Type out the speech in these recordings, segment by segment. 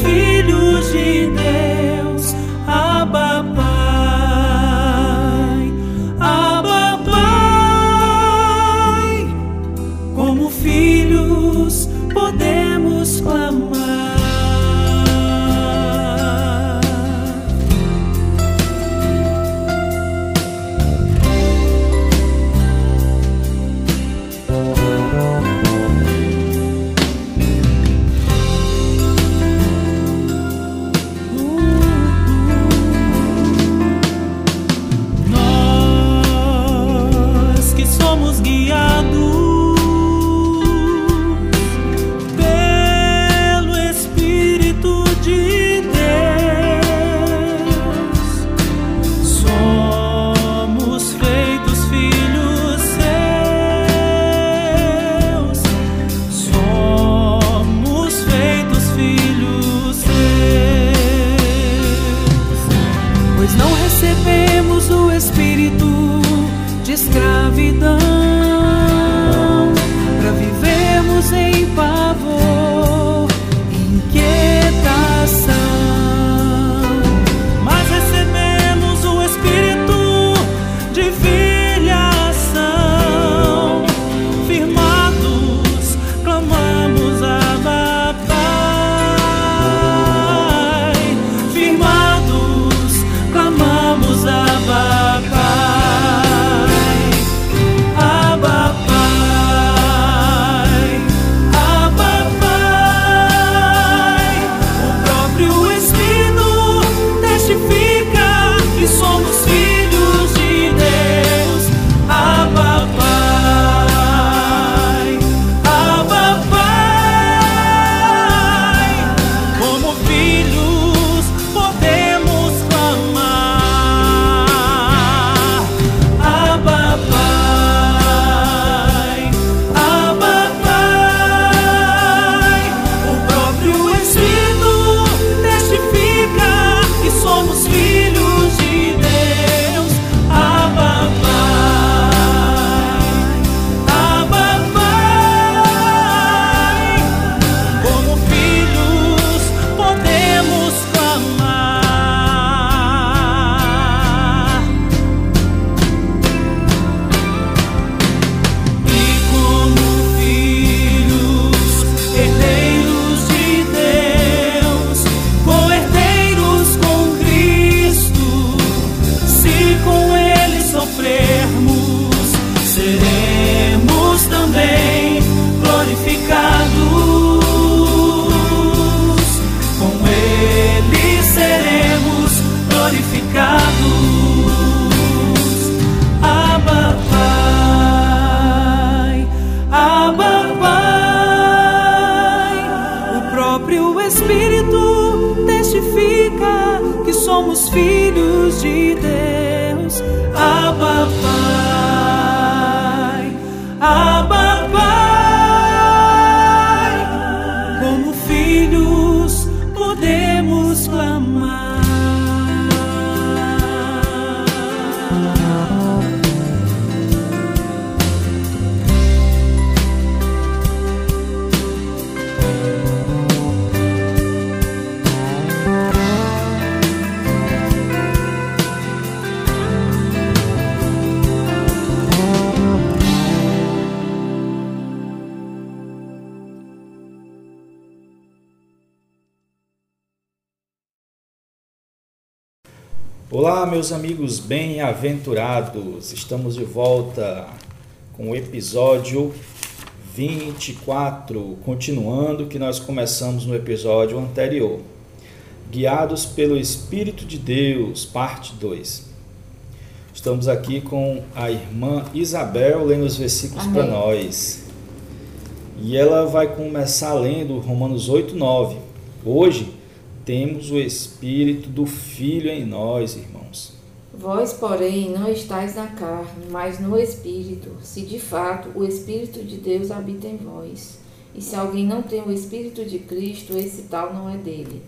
filhos de Deus. Escravidão Olá, meus amigos bem-aventurados. Estamos de volta com o episódio 24, continuando o que nós começamos no episódio anterior. Guiados pelo Espírito de Deus, parte 2. Estamos aqui com a irmã Isabel lendo os versículos para nós. E ela vai começar lendo Romanos 8, 9. Hoje temos o Espírito do Filho em nós, irmãos. Vós, porém, não estáis na carne, mas no Espírito, se de fato o Espírito de Deus habita em vós. E se alguém não tem o Espírito de Cristo, esse tal não é dele.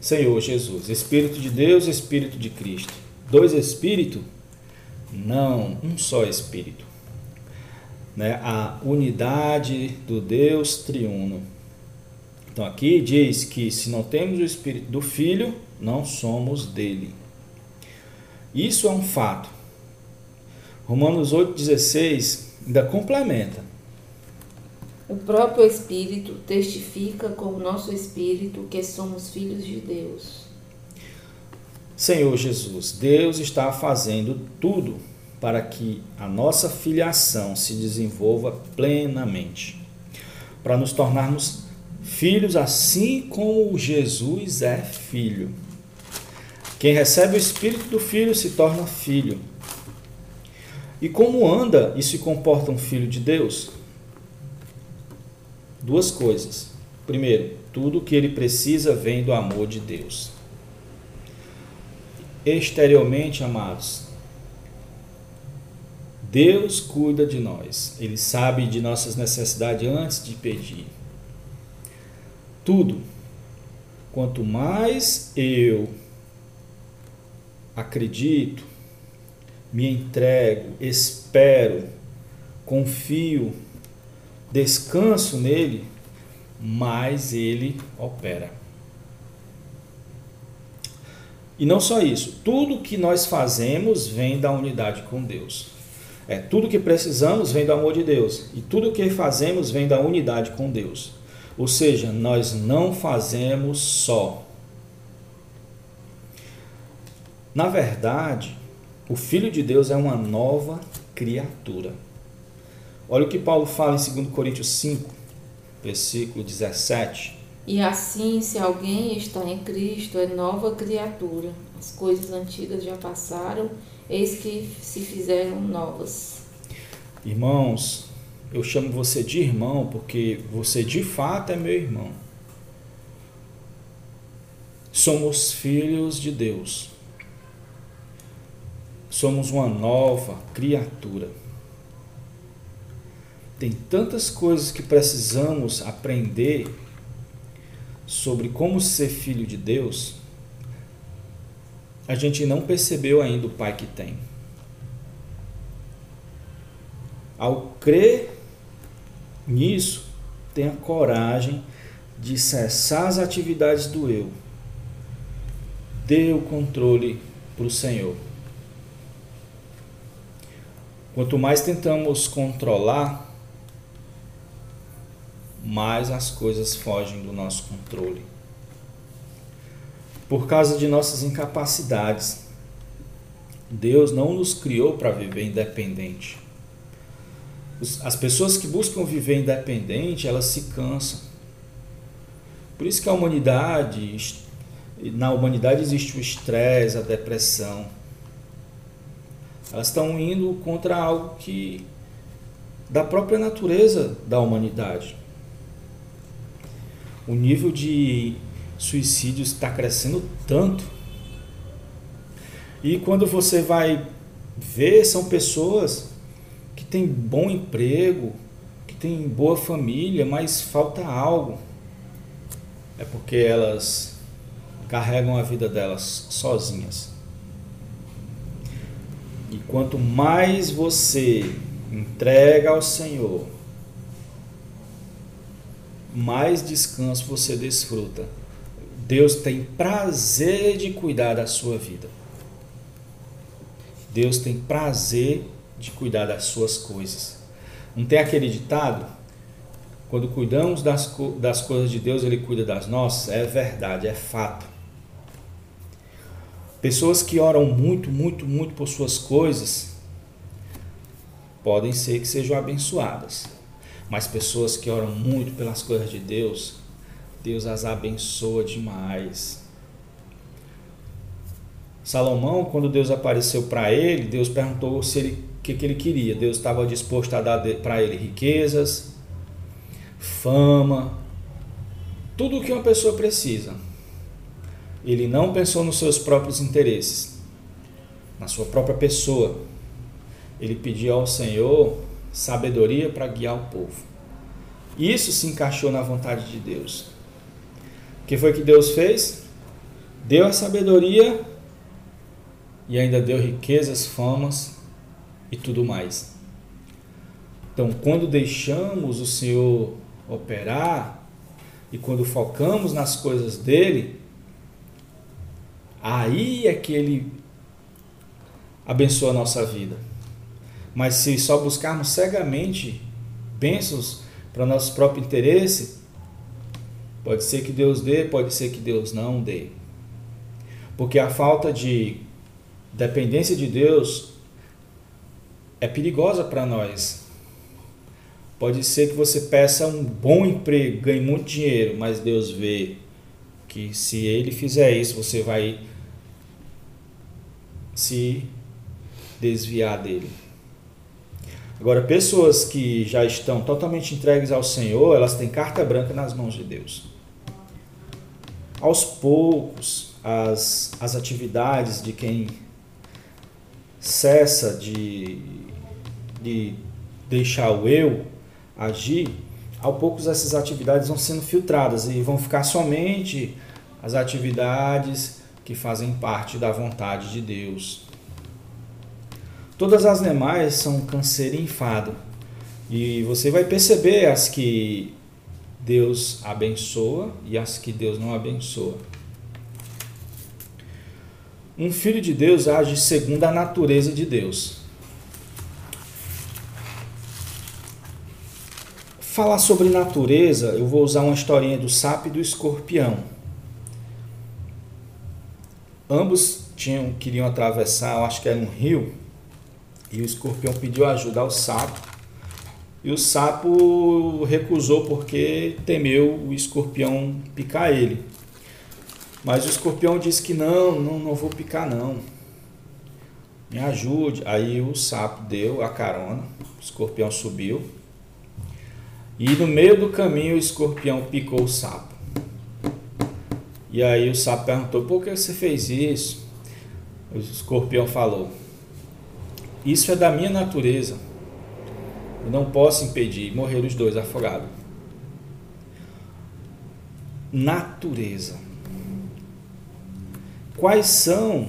Senhor Jesus, Espírito de Deus, Espírito de Cristo. Dois Espíritos? Não, um só Espírito né, a unidade do Deus triuno. Então aqui diz que se não temos o Espírito do Filho, não somos dele. Isso é um fato. Romanos 8,16 ainda complementa. O próprio Espírito testifica com o nosso Espírito que somos filhos de Deus. Senhor Jesus, Deus está fazendo tudo para que a nossa filiação se desenvolva plenamente, para nos tornarmos filhos assim como Jesus é filho. Quem recebe o Espírito do Filho se torna filho. E como anda e se comporta um filho de Deus? Duas coisas. Primeiro, tudo o que ele precisa vem do amor de Deus. Exteriormente, amados, Deus cuida de nós. Ele sabe de nossas necessidades antes de pedir. Tudo. Quanto mais eu acredito, me entrego, espero, confio, descanso nele, mais ele opera. E não só isso, tudo que nós fazemos vem da unidade com Deus. É, tudo que precisamos vem do amor de Deus e tudo que fazemos vem da unidade com Deus. Ou seja, nós não fazemos só. Na verdade, o Filho de Deus é uma nova criatura. Olha o que Paulo fala em 2 Coríntios 5, versículo 17. E assim, se alguém está em Cristo, é nova criatura. As coisas antigas já passaram eis que se fizeram novas. Irmãos, eu chamo você de irmão porque você de fato é meu irmão. Somos filhos de Deus. Somos uma nova criatura. Tem tantas coisas que precisamos aprender sobre como ser filho de Deus a gente não percebeu ainda o Pai que tem. Ao crer nisso, tenha coragem de cessar as atividades do eu. Dê o controle para o Senhor. Quanto mais tentamos controlar, mais as coisas fogem do nosso controle por causa de nossas incapacidades. Deus não nos criou para viver independente. As pessoas que buscam viver independente, elas se cansam. Por isso que a humanidade, na humanidade existe o estresse, a depressão. Elas estão indo contra algo que da própria natureza da humanidade. O nível de suicídio está crescendo tanto. E quando você vai ver, são pessoas têm bom emprego, que têm boa família, mas falta algo. É porque elas carregam a vida delas sozinhas. E quanto mais você entrega ao Senhor, mais descanso você desfruta Deus tem prazer de cuidar da sua vida. Deus tem prazer de cuidar das suas coisas. Não tem aquele ditado? Quando cuidamos das, das coisas de Deus, Ele cuida das nossas? É verdade, é fato. Pessoas que oram muito, muito, muito por suas coisas podem ser que sejam abençoadas. Mas pessoas que oram muito pelas coisas de Deus, Deus as abençoa demais. Salomão, quando Deus apareceu para ele, Deus perguntou se ele que, que ele queria. Deus estava disposto a dar para ele riquezas, fama, tudo o que uma pessoa precisa. Ele não pensou nos seus próprios interesses, na sua própria pessoa. Ele pediu ao Senhor sabedoria para guiar o povo. Isso se encaixou na vontade de Deus. O que foi que Deus fez? Deu a sabedoria e ainda deu riquezas, famas e tudo mais. Então, quando deixamos o Senhor operar e quando focamos nas coisas dele, aí é que ele abençoa a nossa vida. Mas se só buscarmos cegamente bênçãos para nosso próprio interesse, pode ser que Deus dê, pode ser que Deus não dê. Porque a falta de dependência de Deus é perigosa para nós. Pode ser que você peça um bom emprego, ganhe muito dinheiro, mas Deus vê que se ele fizer isso, você vai se desviar dele. Agora, pessoas que já estão totalmente entregues ao Senhor, elas têm carta branca nas mãos de Deus. Aos poucos, as, as atividades de quem cessa de, de deixar o eu agir, ao poucos essas atividades vão sendo filtradas e vão ficar somente as atividades que fazem parte da vontade de Deus. Todas as demais são câncer e enfado. E você vai perceber as que Deus abençoa e as que Deus não abençoa. Um filho de Deus age segundo a natureza de Deus. Falar sobre natureza, eu vou usar uma historinha do sapo e do escorpião. Ambos tinham, queriam atravessar, eu acho que era um rio, e o escorpião pediu ajuda ao sapo. E o sapo recusou porque temeu o escorpião picar ele. Mas o escorpião disse que não, não, não vou picar não. Me ajude. Aí o sapo deu a carona, o escorpião subiu. E no meio do caminho o escorpião picou o sapo. E aí o sapo perguntou: por que você fez isso? O escorpião falou: Isso é da minha natureza. Eu não posso impedir. Morreram os dois afogados. Natureza quais são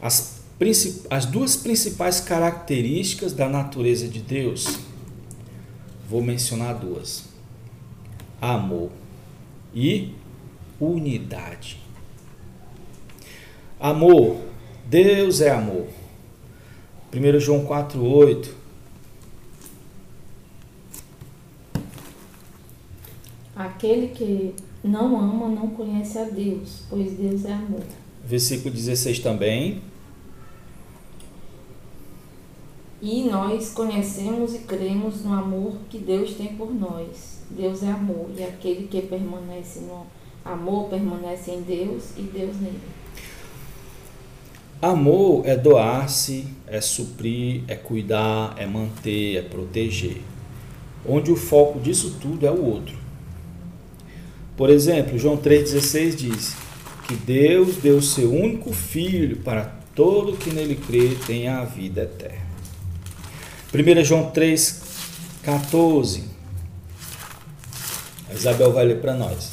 as, as duas principais características da natureza de Deus? Vou mencionar duas: amor e unidade. Amor, Deus é amor. 1 João 4,8. Aquele que não ama não conhece a Deus, pois Deus é amor. Versículo 16 também. E nós conhecemos e cremos no amor que Deus tem por nós. Deus é amor, e aquele que permanece no amor permanece em Deus e Deus nele. Amor é doar-se, é suprir, é cuidar, é manter, é proteger. Onde o foco disso tudo é o outro. Por exemplo, João 3,16 diz que Deus deu seu único filho para todo que nele crê tenha a vida eterna. 1 João 3,14. A Isabel vai ler para nós.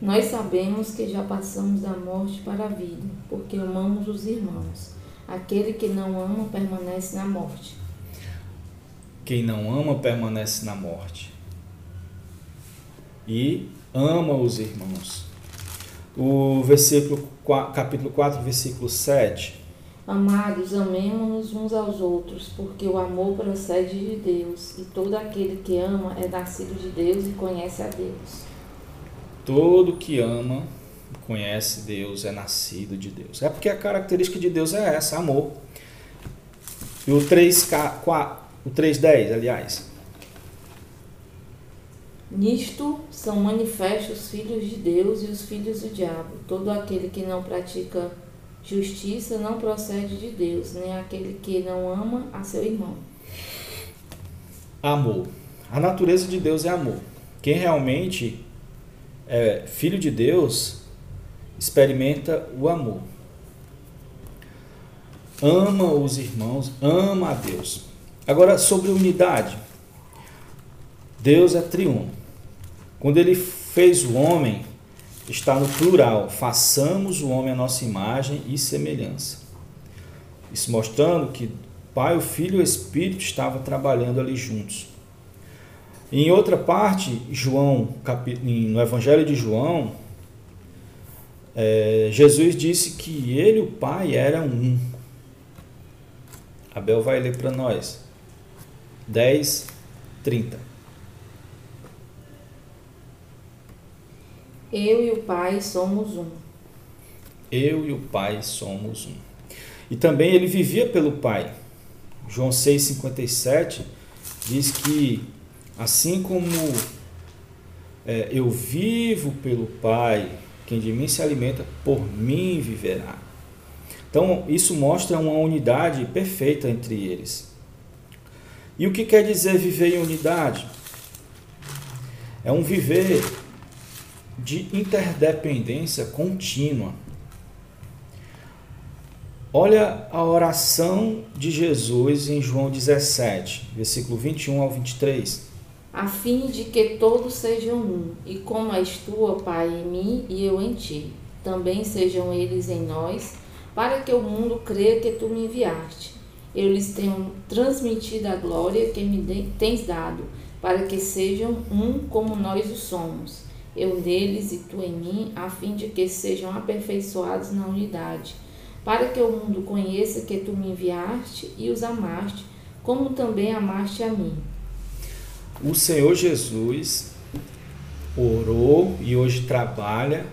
Nós sabemos que já passamos da morte para a vida, porque amamos os irmãos. Aquele que não ama permanece na morte. Quem não ama permanece na morte e ama os irmãos. O versículo capítulo 4, versículo 7. Amados, amemos-nos uns aos outros, porque o amor procede de Deus, e todo aquele que ama é nascido de Deus e conhece a Deus. todo que ama conhece Deus, é nascido de Deus. É porque a característica de Deus é essa, amor. E o 3K, o 310, aliás. Nisto são manifestos os filhos de Deus e os filhos do diabo. Todo aquele que não pratica justiça não procede de Deus, nem aquele que não ama a seu irmão. Amor. A natureza de Deus é amor. Quem realmente é filho de Deus experimenta o amor. Ama os irmãos, ama a Deus. Agora, sobre unidade. Deus é triuno. Quando ele fez o homem, está no plural: façamos o homem a nossa imagem e semelhança. Isso mostrando que Pai, o Filho e o Espírito estavam trabalhando ali juntos. Em outra parte, João, no Evangelho de João, é, Jesus disse que ele e o Pai eram um. Abel vai ler para nós. 10, 30. Eu e o Pai somos um. Eu e o Pai somos um. E também ele vivia pelo Pai. João 6,57 diz que Assim como é, eu vivo pelo Pai, quem de mim se alimenta, por mim viverá. Então, isso mostra uma unidade perfeita entre eles. E o que quer dizer viver em unidade? É um viver de interdependência contínua. Olha a oração de Jesus em João 17, versículo 21 ao 23 a fim de que todos sejam um, e como és tu, ó Pai, em mim e eu em ti, também sejam eles em nós, para que o mundo creia que tu me enviaste. Eu lhes tenho transmitido a glória que me tens dado, para que sejam um como nós o somos, eu neles e tu em mim, a fim de que sejam aperfeiçoados na unidade, para que o mundo conheça que tu me enviaste e os amaste, como também amaste a mim. O Senhor Jesus orou e hoje trabalha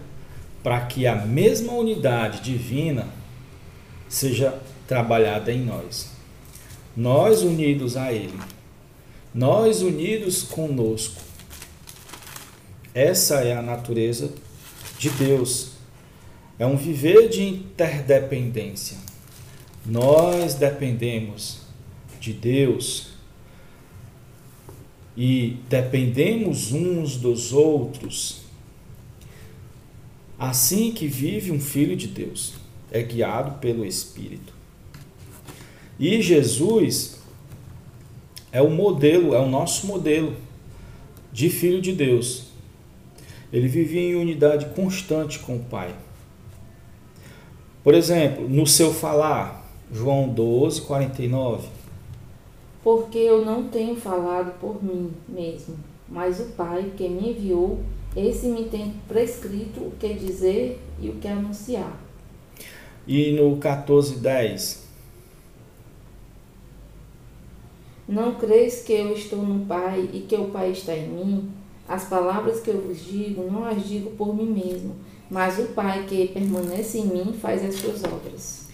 para que a mesma unidade divina seja trabalhada em nós. Nós unidos a Ele, nós unidos conosco. Essa é a natureza de Deus. É um viver de interdependência. Nós dependemos de Deus e dependemos uns dos outros, assim que vive um filho de Deus, é guiado pelo Espírito. E Jesus é o modelo, é o nosso modelo de filho de Deus. Ele vivia em unidade constante com o Pai. Por exemplo, no seu falar, João 12, 49 porque eu não tenho falado por mim mesmo, mas o Pai que me enviou, esse me tem prescrito o que dizer e o que anunciar. E no 14:10 Não creis que eu estou no Pai e que o Pai está em mim? As palavras que eu vos digo, não as digo por mim mesmo, mas o Pai que permanece em mim faz as suas obras.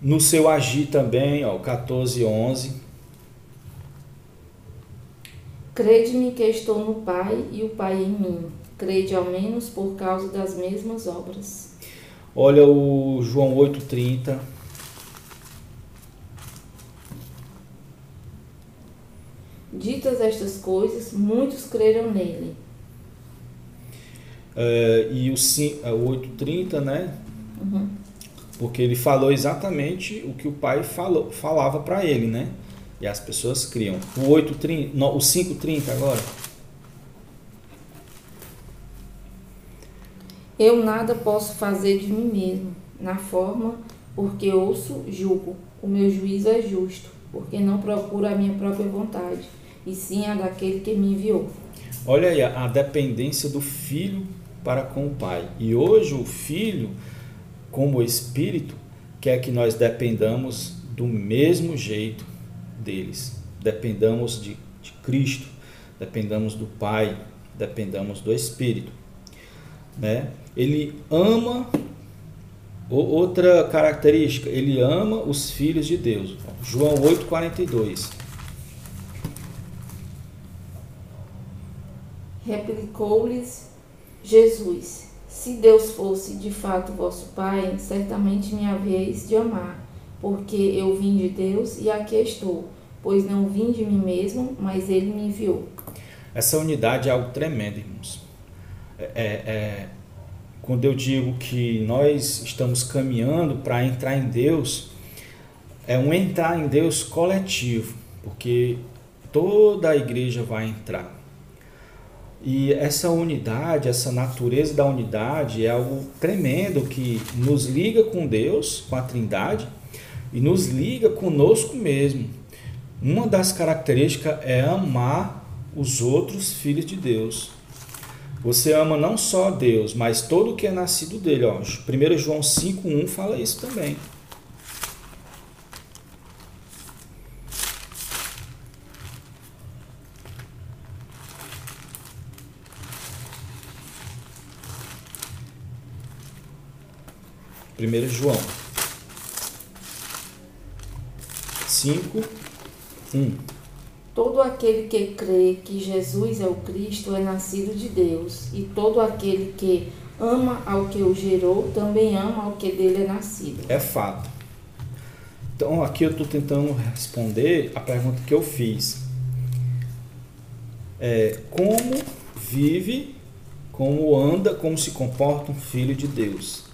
No seu agir também, ó, 14, 11. Crede-me que estou no Pai e o Pai em mim. Crede ao menos por causa das mesmas obras. Olha o João 8,30. Ditas estas coisas, muitos creram nele. É, e o 8,30, é, né? Uhum. Porque ele falou exatamente o que o pai falou, falava para ele, né? E as pessoas criam. O 830, não, o 530 agora. Eu nada posso fazer de mim mesmo, na forma, porque ouço, julgo. O meu juízo é justo, porque não procuro a minha própria vontade, e sim a daquele que me enviou. Olha aí a dependência do filho para com o pai. E hoje o filho, como espírito, quer que nós dependamos do mesmo jeito deles. Dependamos de, de Cristo, dependamos do Pai, dependamos do Espírito. né? Ele ama outra característica, ele ama os filhos de Deus. João 8:42. Replicou-lhes Jesus: Se Deus fosse de fato vosso Pai, certamente me haveis de amar, porque eu vim de Deus e aqui estou, pois não vim de mim mesmo, mas ele me enviou. Essa unidade é algo tremendo, irmãos. É, é, é quando eu digo que nós estamos caminhando para entrar em Deus, é um entrar em Deus coletivo, porque toda a igreja vai entrar. E essa unidade, essa natureza da unidade é algo tremendo que nos liga com Deus, com a Trindade, e nos liga conosco mesmo. Uma das características é amar os outros filhos de Deus. Você ama não só Deus, mas todo o que é nascido dele. Ó. 1 João 5,1 fala isso também. 1 João 5, 1. Todo aquele que crê que Jesus é o Cristo é nascido de Deus, e todo aquele que ama ao que o gerou também ama ao que dele é nascido. É fato. Então aqui eu estou tentando responder a pergunta que eu fiz. É, como vive, como anda, como se comporta um filho de Deus?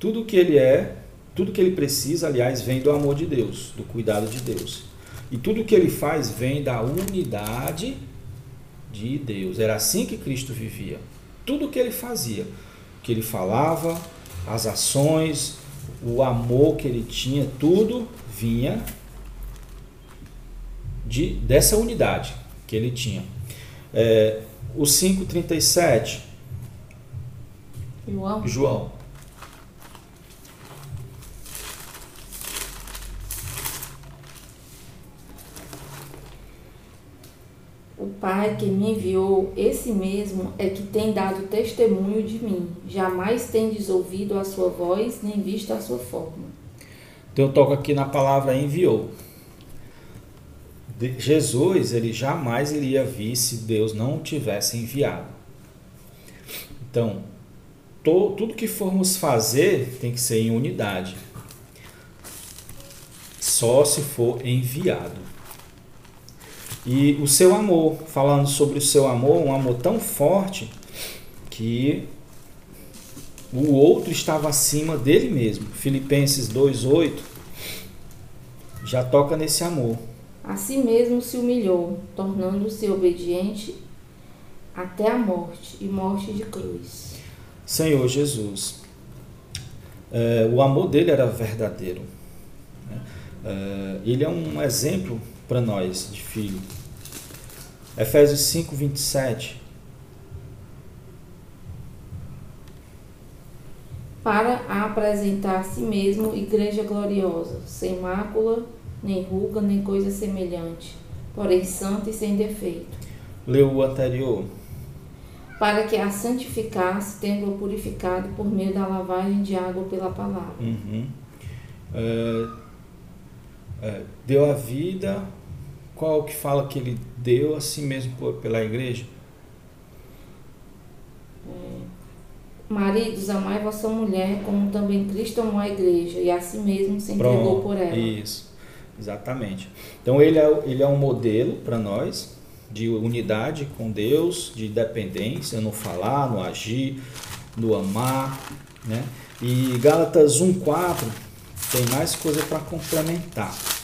Tudo que ele é, tudo que ele precisa, aliás, vem do amor de Deus, do cuidado de Deus. E tudo que ele faz vem da unidade de Deus. Era assim que Cristo vivia. Tudo que ele fazia, o que ele falava, as ações, o amor que ele tinha, tudo vinha de, dessa unidade que ele tinha. É, o 5,37. João. João. Pai que me enviou, esse mesmo é que tem dado testemunho de mim. Jamais tendes ouvido a sua voz, nem visto a sua forma. Então eu toco aqui na palavra enviou. Jesus, ele jamais iria vir se Deus não o tivesse enviado. Então, to, tudo que formos fazer tem que ser em unidade. Só se for enviado. E o seu amor, falando sobre o seu amor, um amor tão forte que o outro estava acima dele mesmo. Filipenses 2:8 já toca nesse amor. A si mesmo se humilhou, tornando-se obediente até a morte e morte de cruz. Senhor Jesus, é, o amor dele era verdadeiro. Né? É, ele é um exemplo para nós de filho. Efésios 5, 27. Para apresentar a si mesmo igreja gloriosa, sem mácula, nem ruga, nem coisa semelhante, porém santa e sem defeito. Leu o anterior. Para que a santificasse, tendo-a purificado por meio da lavagem de água pela palavra. Uhum. É, é, deu a vida qual que fala que ele deu a si mesmo pela igreja? É, Maridos, amai vossa mulher, como também Cristo amou a igreja, e a si mesmo se entregou Pronto, por ela. Isso, exatamente. Então ele é, ele é um modelo para nós de unidade com Deus, de dependência no falar, no agir, no amar, né? E Gálatas 1:4 tem mais coisa para complementar.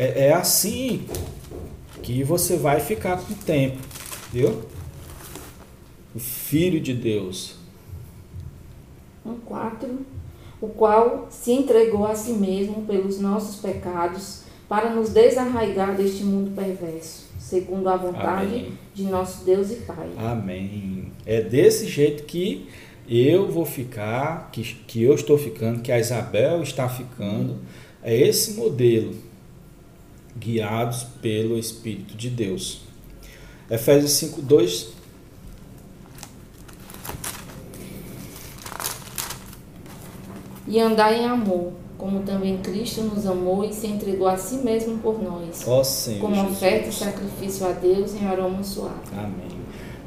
É, é assim que você vai ficar com o tempo, viu? O Filho de Deus. Um quatro, o qual se entregou a si mesmo pelos nossos pecados para nos desarraigar deste mundo perverso, segundo a vontade Amém. de nosso Deus e Pai. Amém. É desse jeito que eu vou ficar, que, que eu estou ficando, que a Isabel está ficando. É esse modelo guiados pelo Espírito de Deus. Efésios 5, 2. E andar em amor, como também Cristo nos amou e se entregou a si mesmo por nós, Ó Senhor. como Jesus. oferta e sacrifício a Deus em aroma suave. Amém.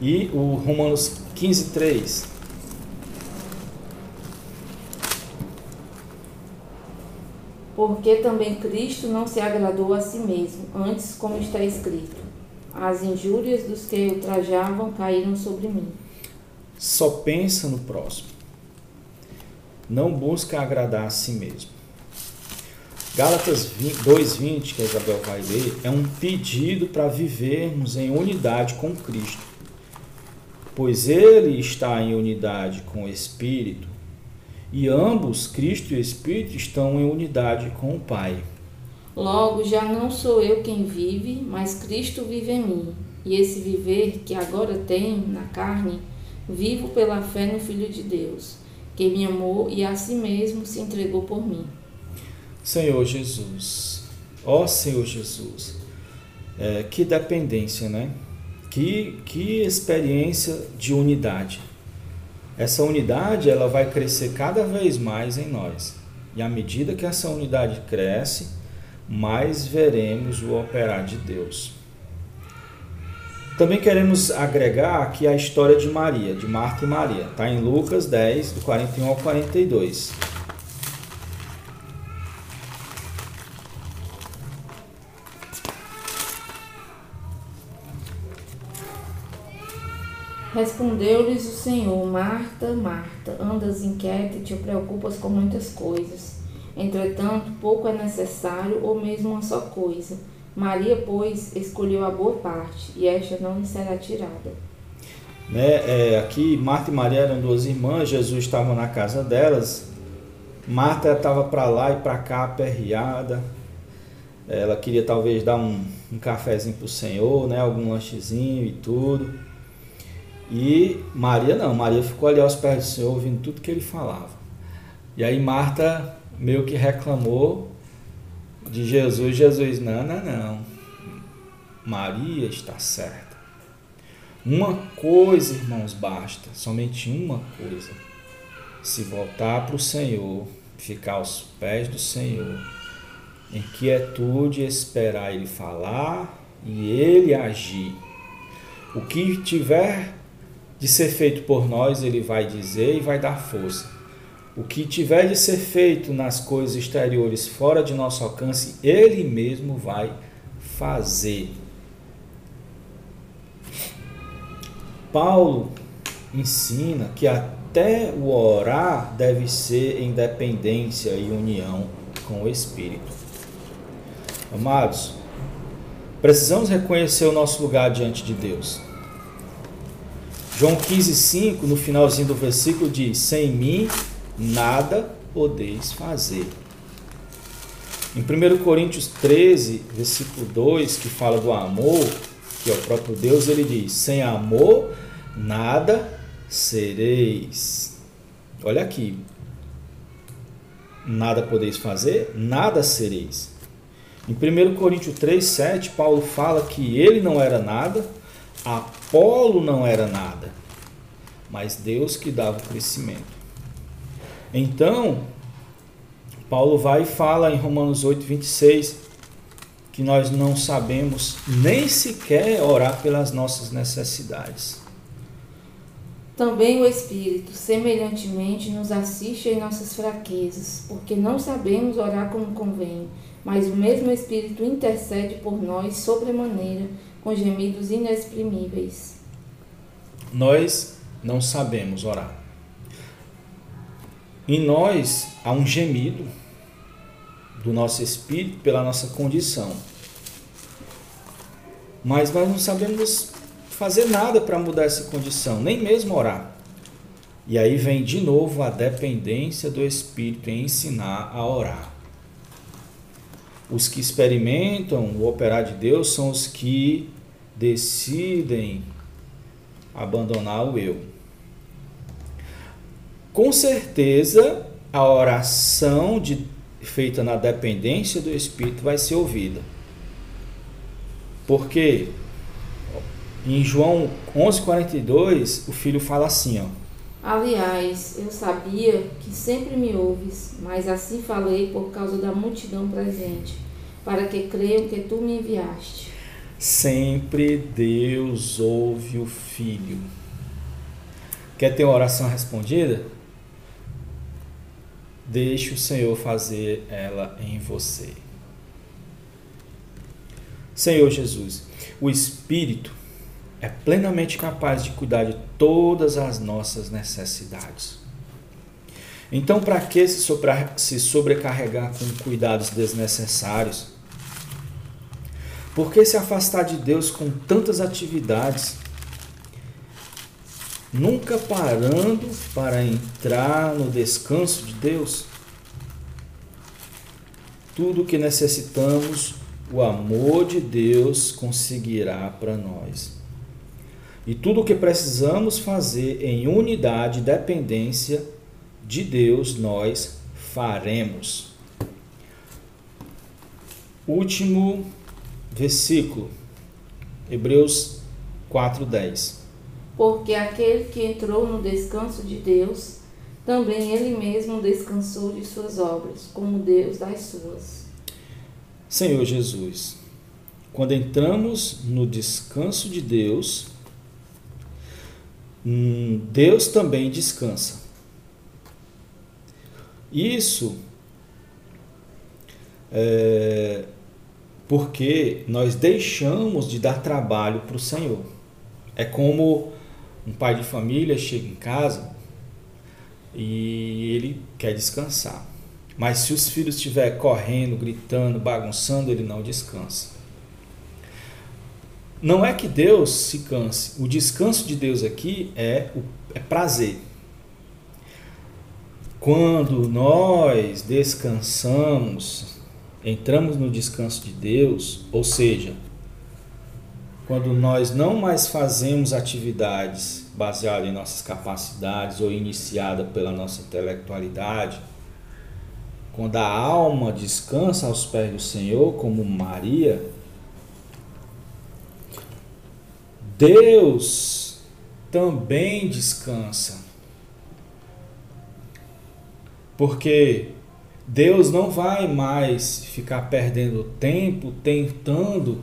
E o Romanos 15, 3. Porque também Cristo não se agradou a si mesmo, antes, como está escrito: As injúrias dos que ultrajavam caíram sobre mim. Só pensa no próximo. Não busca agradar a si mesmo. Gálatas 2:20, que a Isabel vai ler, é um pedido para vivermos em unidade com Cristo. Pois ele está em unidade com o Espírito, e ambos, Cristo e Espírito, estão em unidade com o Pai. Logo, já não sou eu quem vive, mas Cristo vive em mim. E esse viver que agora tenho na carne, vivo pela fé no Filho de Deus, que me amou e a si mesmo se entregou por mim. Senhor Jesus, ó Senhor Jesus, é, que dependência, né? Que, que experiência de unidade. Essa unidade ela vai crescer cada vez mais em nós. E à medida que essa unidade cresce, mais veremos o operar de Deus. Também queremos agregar aqui a história de Maria, de Marta e Maria. Está em Lucas 10, do 41 ao 42. Respondeu-lhes o Senhor: Marta, Marta, andas inquieta e te preocupas com muitas coisas. Entretanto, pouco é necessário, ou mesmo uma só coisa. Maria, pois, escolheu a boa parte, e esta não lhe será tirada. Né? É, aqui Marta e Maria eram duas irmãs, Jesus estava na casa delas. Marta estava para lá e para cá aperreada. Ela queria talvez dar um, um cafezinho para o Senhor, né? algum lanchezinho e tudo. E Maria não, Maria ficou ali aos pés do Senhor ouvindo tudo que ele falava. E aí Marta meio que reclamou de Jesus. Jesus, não, não, não. Maria está certa. Uma coisa, irmãos, basta, somente uma coisa. Se voltar para o Senhor, ficar aos pés do Senhor, em quietude esperar Ele falar e Ele agir. O que tiver de ser feito por nós, Ele vai dizer e vai dar força. O que tiver de ser feito nas coisas exteriores fora de nosso alcance, Ele mesmo vai fazer. Paulo ensina que até o orar deve ser em dependência e união com o Espírito. Amados, precisamos reconhecer o nosso lugar diante de Deus. João 15,5, no finalzinho do versículo, diz: Sem mim nada podeis fazer. Em 1 Coríntios 13, versículo 2, que fala do amor, que é o próprio Deus, ele diz: Sem amor nada sereis. Olha aqui. Nada podeis fazer, nada sereis. Em 1 Coríntios 3, 7, Paulo fala que ele não era nada, Apolo não era nada, mas Deus que dava o crescimento. Então, Paulo vai e fala em Romanos 8, 26, que nós não sabemos nem sequer orar pelas nossas necessidades. Também o Espírito, semelhantemente, nos assiste em nossas fraquezas, porque não sabemos orar como convém, mas o mesmo Espírito intercede por nós sobremaneira, com gemidos inexprimíveis. Nós não sabemos orar. Em nós há um gemido do nosso espírito pela nossa condição. Mas nós não sabemos fazer nada para mudar essa condição, nem mesmo orar. E aí vem de novo a dependência do Espírito em ensinar a orar. Os que experimentam o operar de Deus são os que decidem abandonar o eu. Com certeza, a oração de, feita na dependência do Espírito vai ser ouvida. Porque Em João 11:42, o filho fala assim, ó: Aliás, eu sabia que sempre me ouves, mas assim falei por causa da multidão presente, para que creiam que tu me enviaste. Sempre Deus ouve o filho. Quer ter uma oração respondida? Deixe o Senhor fazer ela em você. Senhor Jesus, o Espírito é plenamente capaz de cuidar de todas as nossas necessidades. Então, para que se sobrecarregar com cuidados desnecessários? Por que se afastar de Deus com tantas atividades? Nunca parando para entrar no descanso de Deus? Tudo o que necessitamos, o amor de Deus conseguirá para nós. E tudo o que precisamos fazer em unidade e dependência de Deus, nós faremos. Último versículo, Hebreus 4:10. Porque aquele que entrou no descanso de Deus, também ele mesmo descansou de suas obras, como Deus das suas. Senhor Jesus, quando entramos no descanso de Deus, hum, Deus também descansa. Isso é, porque nós deixamos de dar trabalho para o Senhor. É como um pai de família chega em casa e ele quer descansar. Mas se os filhos estiver correndo, gritando, bagunçando, ele não descansa. Não é que Deus se canse. O descanso de Deus aqui é, o, é prazer. Quando nós descansamos, entramos no descanso de Deus, ou seja, quando nós não mais fazemos atividades baseadas em nossas capacidades ou iniciada pela nossa intelectualidade, quando a alma descansa aos pés do Senhor, como Maria, Deus também descansa. Porque Deus não vai mais ficar perdendo tempo tentando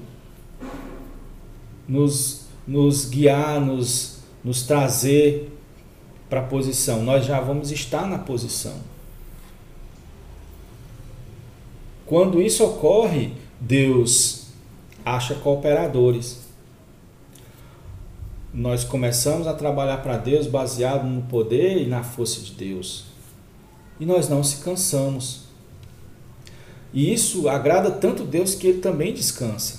nos, nos guiar, nos, nos trazer para a posição. Nós já vamos estar na posição. Quando isso ocorre, Deus acha cooperadores. Nós começamos a trabalhar para Deus baseado no poder e na força de Deus e nós não se cansamos. E isso agrada tanto Deus que ele também descansa.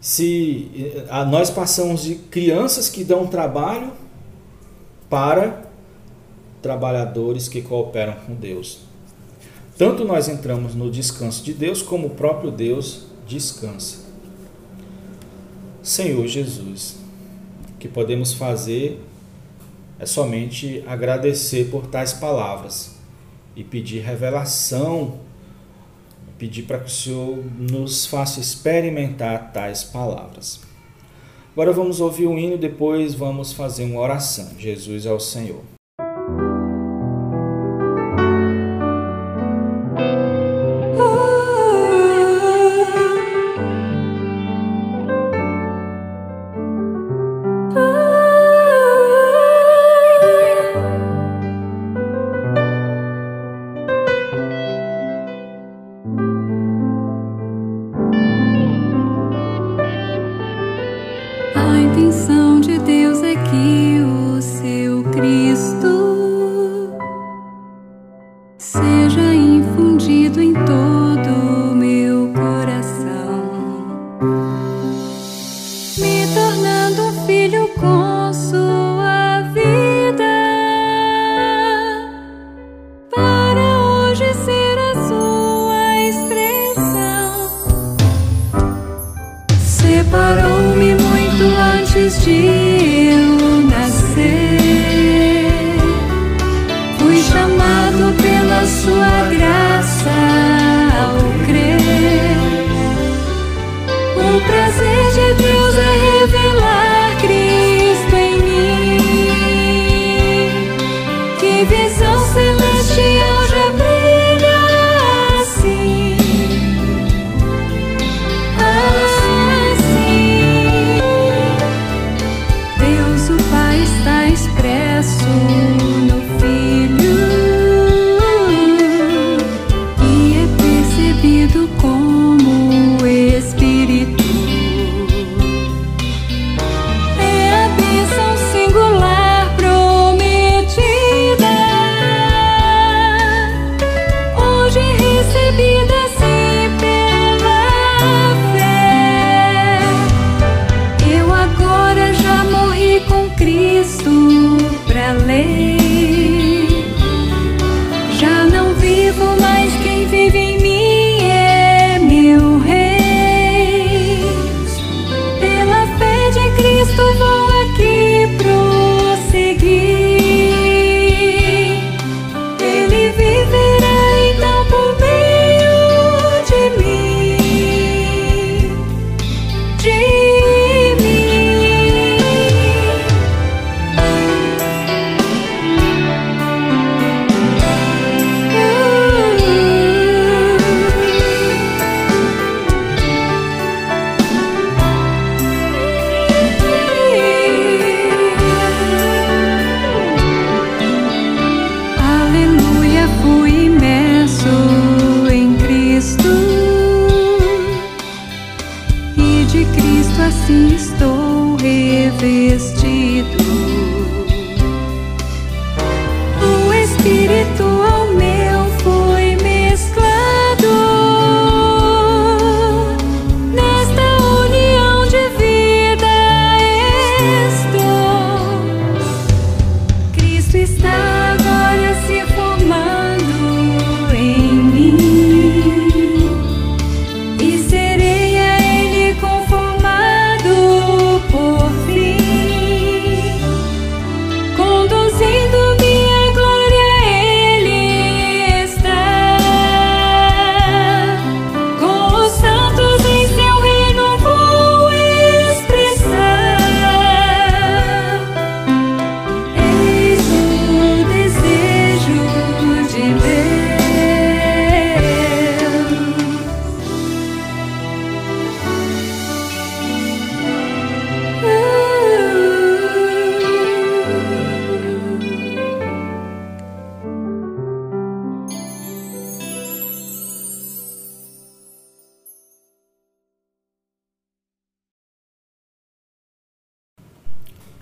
Se eh, nós passamos de crianças que dão trabalho para trabalhadores que cooperam com Deus. Tanto nós entramos no descanso de Deus, como o próprio Deus descansa. Senhor Jesus, que podemos fazer é somente agradecer por tais palavras e pedir revelação, pedir para que o Senhor nos faça experimentar tais palavras. Agora vamos ouvir o hino, depois vamos fazer uma oração. Jesus é o Senhor.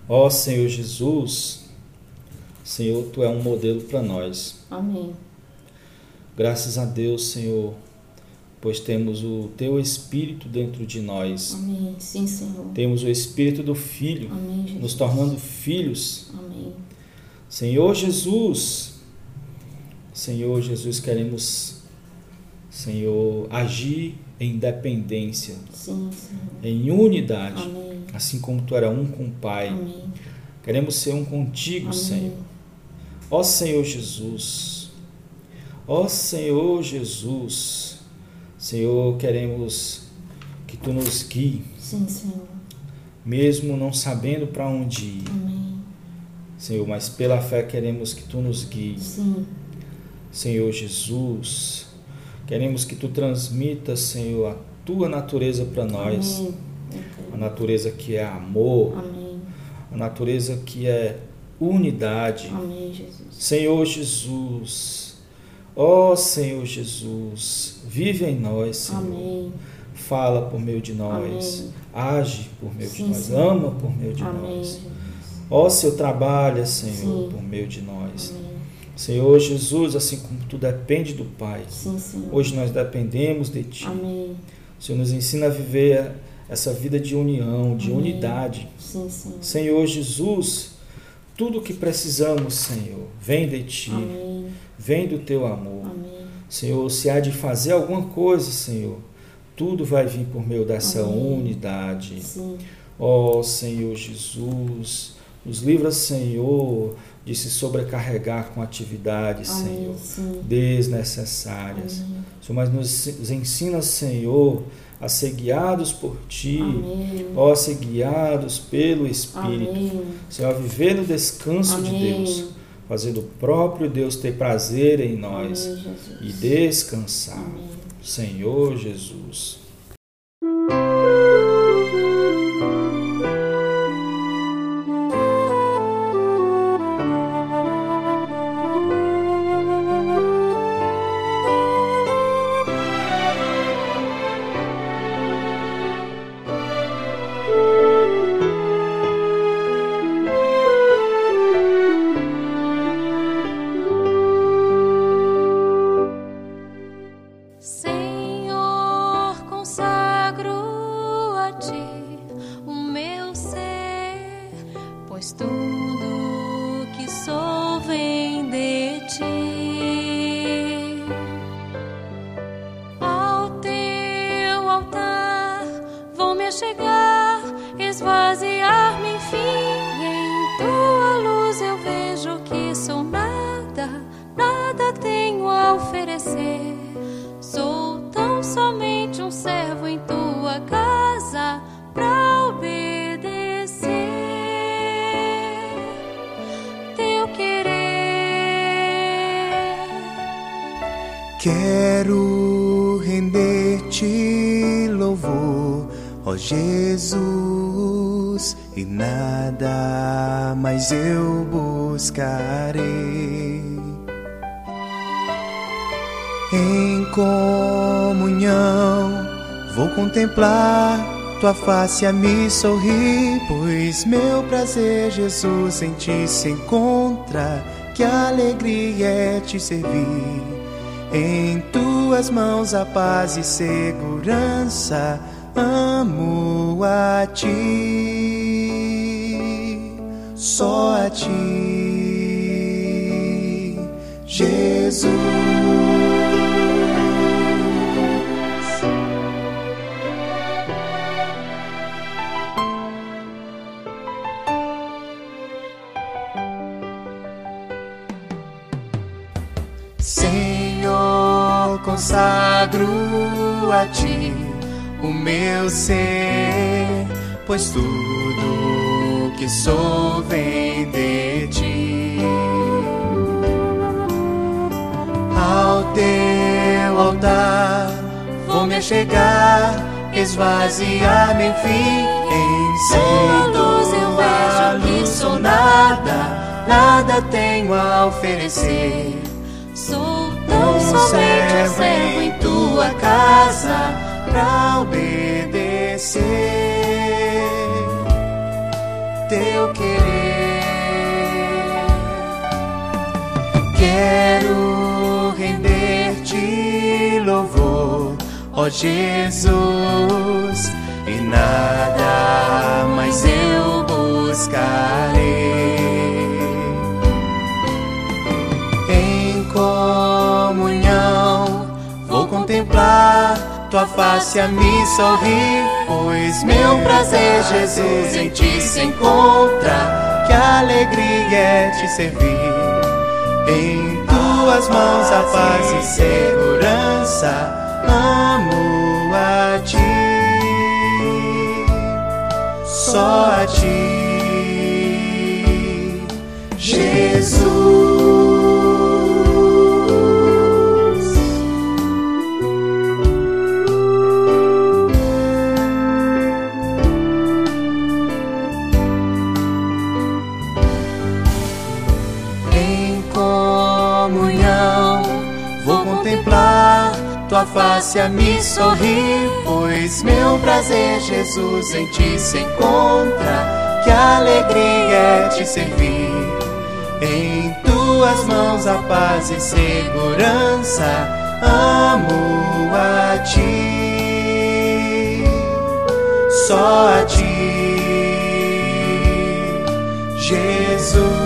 Ó Senhor Jesus, Senhor, tu é um modelo para nós. Amém. Graças a Deus, Senhor, pois temos o teu espírito dentro de nós. Amém. Sim, Senhor. Temos o espírito do filho, Amém, nos tornando filhos. Amém. Senhor Jesus, Senhor Jesus, queremos, Senhor, agir em dependência, Sim, Senhor. em unidade, Amém. Assim como tu era um com o Pai. Amém. Queremos ser um contigo, Amém. Senhor. Ó Senhor Jesus, ó Senhor Jesus, Senhor, queremos que tu nos guie, Sim, Senhor. mesmo não sabendo para onde ir, Amém. Senhor, mas pela fé queremos que tu nos guie. Sim. Senhor Jesus, queremos que tu transmitas, Senhor, a tua natureza para nós, Amém. A natureza que é amor, Amém. a natureza que é unidade. Amém, Jesus. Senhor Jesus, ó Senhor Jesus, vive em nós, Senhor. Amém. Fala por meio de nós, Amém. age por meio de Sim, nós, Senhor. ama por meio de Amém, nós. Jesus. Ó Senhor, trabalha, Senhor, Sim. por meio de nós. Amém. Senhor Jesus, assim como tu depende do Pai, Sim, hoje nós dependemos de Ti. Amém. O Senhor nos ensina a viver essa vida de união, de Amém. unidade. Sim, Senhor. Senhor Jesus, tudo o que precisamos, Senhor, vem de Ti, Amém. vem do Teu amor. Amém. Senhor, se há de fazer alguma coisa, Senhor, tudo vai vir por meio dessa unidade. Sim. Ó Senhor Jesus, nos livra, Senhor, de se sobrecarregar com atividades. Senhor, Sim. desnecessárias. Senhor, mas nos ensina, Senhor, a ser guiados por Ti, Amém. ó, a ser guiados pelo Espírito. Amém. Senhor, a viver no descanso de Amém. Deus, fazendo o próprio Deus ter prazer em nós Amém, e descansar. Senhor Jesus. Jesus, e nada mais eu buscarei. Em comunhão vou contemplar tua face a me sorrir, pois meu prazer, Jesus, em ti se encontra. Que alegria é te servir. Em tuas mãos a paz e segurança, amo a ti, só a ti, Jesus. Senhor, consagro a ti o meu ser, pois tudo que sou vem de ti. Ao teu altar vou me chegar, esvaziar-me enfim, em luz eu vejo que sou nada, nada tenho a oferecer. Sou tão somente um servo em tua casa. Pra obedecer teu querer. Quero render-te louvor, ó Jesus, e nada mais eu buscarei. Em comunhão vou contemplar tua face a me sorrir, pois meu prazer, Jesus, em ti se encontra. Que alegria é te servir. Em tuas mãos a paz e segurança, amo a ti, só a ti, Jesus. Tua face a me sorrir, pois meu prazer, Jesus, em ti se encontra. Que alegria é te servir. Em tuas mãos a paz e segurança, amo a ti, só a ti, Jesus.